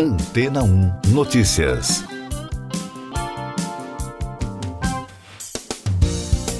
Antena 1 Notícias.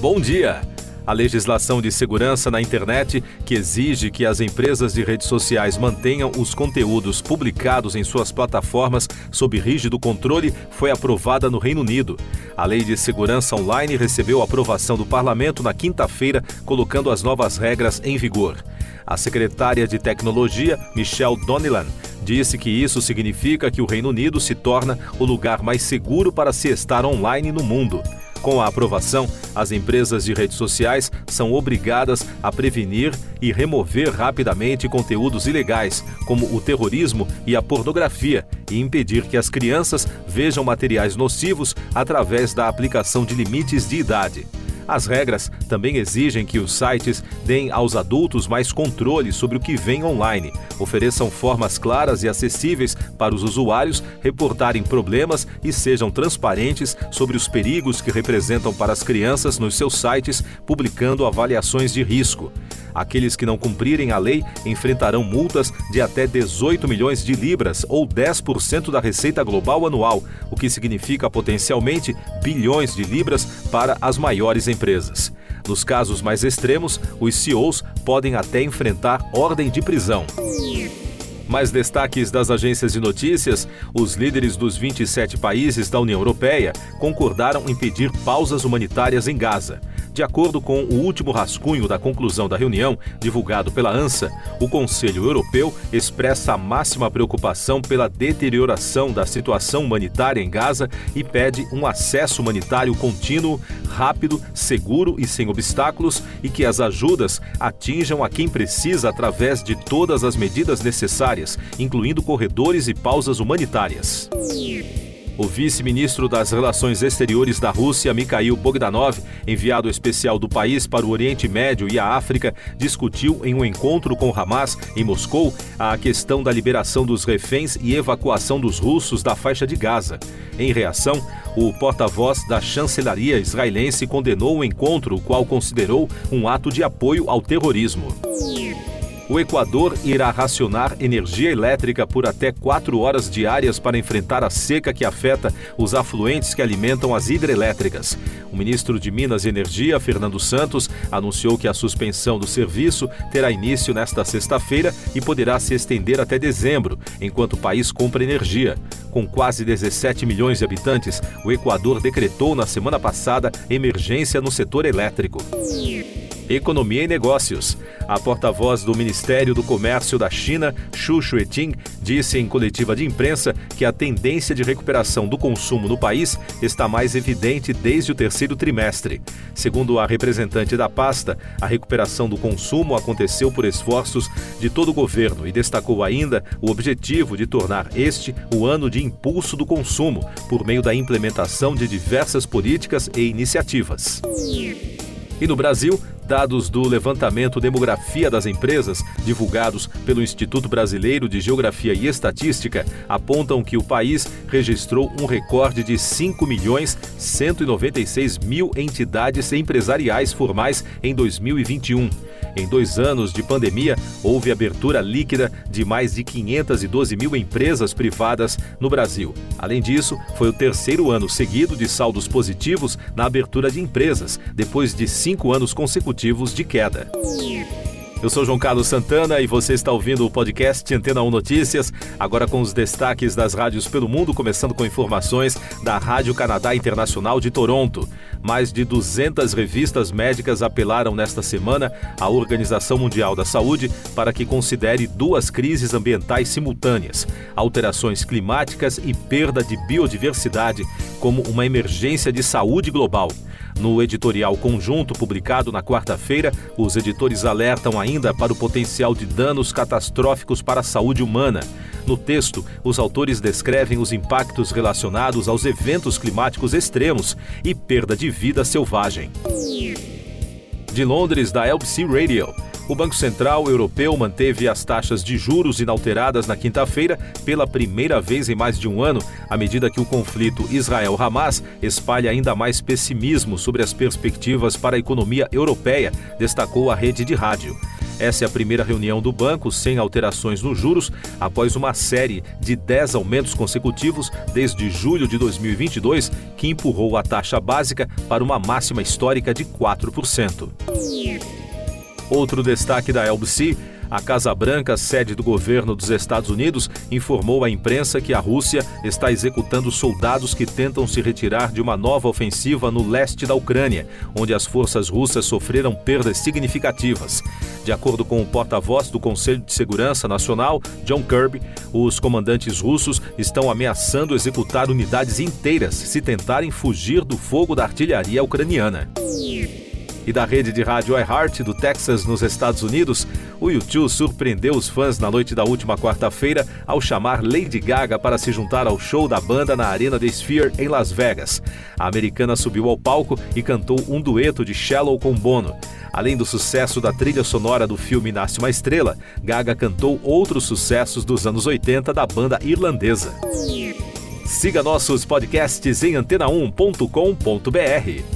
Bom dia. A legislação de segurança na internet, que exige que as empresas de redes sociais mantenham os conteúdos publicados em suas plataformas sob rígido controle, foi aprovada no Reino Unido. A Lei de Segurança Online recebeu aprovação do Parlamento na quinta-feira, colocando as novas regras em vigor. A secretária de Tecnologia, Michelle Donilan, disse que isso significa que o Reino Unido se torna o lugar mais seguro para se estar online no mundo. Com a aprovação, as empresas de redes sociais são obrigadas a prevenir e remover rapidamente conteúdos ilegais, como o terrorismo e a pornografia, e impedir que as crianças vejam materiais nocivos através da aplicação de limites de idade. As regras também exigem que os sites deem aos adultos mais controle sobre o que vem online, ofereçam formas claras e acessíveis para os usuários reportarem problemas e sejam transparentes sobre os perigos que representam para as crianças nos seus sites, publicando avaliações de risco. Aqueles que não cumprirem a lei enfrentarão multas de até 18 milhões de libras ou 10% da receita global anual, o que significa potencialmente bilhões de libras para as maiores empresas. Nos casos mais extremos, os CEOs podem até enfrentar ordem de prisão. Mais destaques das agências de notícias: os líderes dos 27 países da União Europeia concordaram em pedir pausas humanitárias em Gaza. De acordo com o último rascunho da conclusão da reunião, divulgado pela ANSA, o Conselho Europeu expressa a máxima preocupação pela deterioração da situação humanitária em Gaza e pede um acesso humanitário contínuo, rápido, seguro e sem obstáculos e que as ajudas atinjam a quem precisa através de todas as medidas necessárias, incluindo corredores e pausas humanitárias. O vice-ministro das Relações Exteriores da Rússia, Mikhail Bogdanov, enviado especial do país para o Oriente Médio e a África, discutiu em um encontro com Hamas, em Moscou, a questão da liberação dos reféns e evacuação dos russos da faixa de Gaza. Em reação, o porta-voz da chancelaria israelense condenou o encontro, o qual considerou um ato de apoio ao terrorismo. O Equador irá racionar energia elétrica por até quatro horas diárias para enfrentar a seca que afeta os afluentes que alimentam as hidrelétricas. O ministro de Minas e Energia, Fernando Santos, anunciou que a suspensão do serviço terá início nesta sexta-feira e poderá se estender até dezembro, enquanto o país compra energia. Com quase 17 milhões de habitantes, o Equador decretou na semana passada emergência no setor elétrico. Economia e Negócios. A porta-voz do Ministério do Comércio da China, Xu Shueting, disse em coletiva de imprensa que a tendência de recuperação do consumo no país está mais evidente desde o terceiro trimestre. Segundo a representante da pasta, a recuperação do consumo aconteceu por esforços de todo o governo e destacou ainda o objetivo de tornar este o ano de impulso do consumo, por meio da implementação de diversas políticas e iniciativas. E no Brasil, dados do levantamento Demografia das Empresas, divulgados pelo Instituto Brasileiro de Geografia e Estatística, apontam que o país registrou um recorde de 5 milhões 196 mil entidades empresariais formais em 2021. Em dois anos de pandemia, houve abertura líquida de mais de 512 mil empresas privadas no Brasil. Além disso, foi o terceiro ano seguido de saldos positivos na abertura de empresas, depois de cinco anos consecutivos de queda. Eu sou João Carlos Santana e você está ouvindo o podcast Antena 1 Notícias, agora com os destaques das rádios pelo mundo, começando com informações da Rádio Canadá Internacional de Toronto. Mais de 200 revistas médicas apelaram nesta semana à Organização Mundial da Saúde para que considere duas crises ambientais simultâneas, alterações climáticas e perda de biodiversidade, como uma emergência de saúde global. No editorial conjunto publicado na quarta-feira, os editores alertam ainda para o potencial de danos catastróficos para a saúde humana. No texto, os autores descrevem os impactos relacionados aos eventos climáticos extremos e perda de vida selvagem. De Londres, da LBC Radio. O Banco Central Europeu manteve as taxas de juros inalteradas na quinta-feira pela primeira vez em mais de um ano, à medida que o conflito Israel-Hamas espalha ainda mais pessimismo sobre as perspectivas para a economia europeia, destacou a rede de rádio. Essa é a primeira reunião do banco sem alterações nos juros após uma série de 10 aumentos consecutivos desde julho de 2022, que empurrou a taxa básica para uma máxima histórica de 4%. Outro destaque da LBC a Casa Branca, sede do governo dos Estados Unidos, informou à imprensa que a Rússia está executando soldados que tentam se retirar de uma nova ofensiva no leste da Ucrânia, onde as forças russas sofreram perdas significativas. De acordo com o porta-voz do Conselho de Segurança Nacional, John Kirby, os comandantes russos estão ameaçando executar unidades inteiras se tentarem fugir do fogo da artilharia ucraniana e da rede de rádio iHeart do Texas, nos Estados Unidos, o YouTube surpreendeu os fãs na noite da última quarta-feira ao chamar Lady Gaga para se juntar ao show da banda na Arena The Sphere, em Las Vegas. A americana subiu ao palco e cantou um dueto de Shallow com Bono. Além do sucesso da trilha sonora do filme Nasce uma Estrela, Gaga cantou outros sucessos dos anos 80 da banda irlandesa. Siga nossos podcasts em antena1.com.br.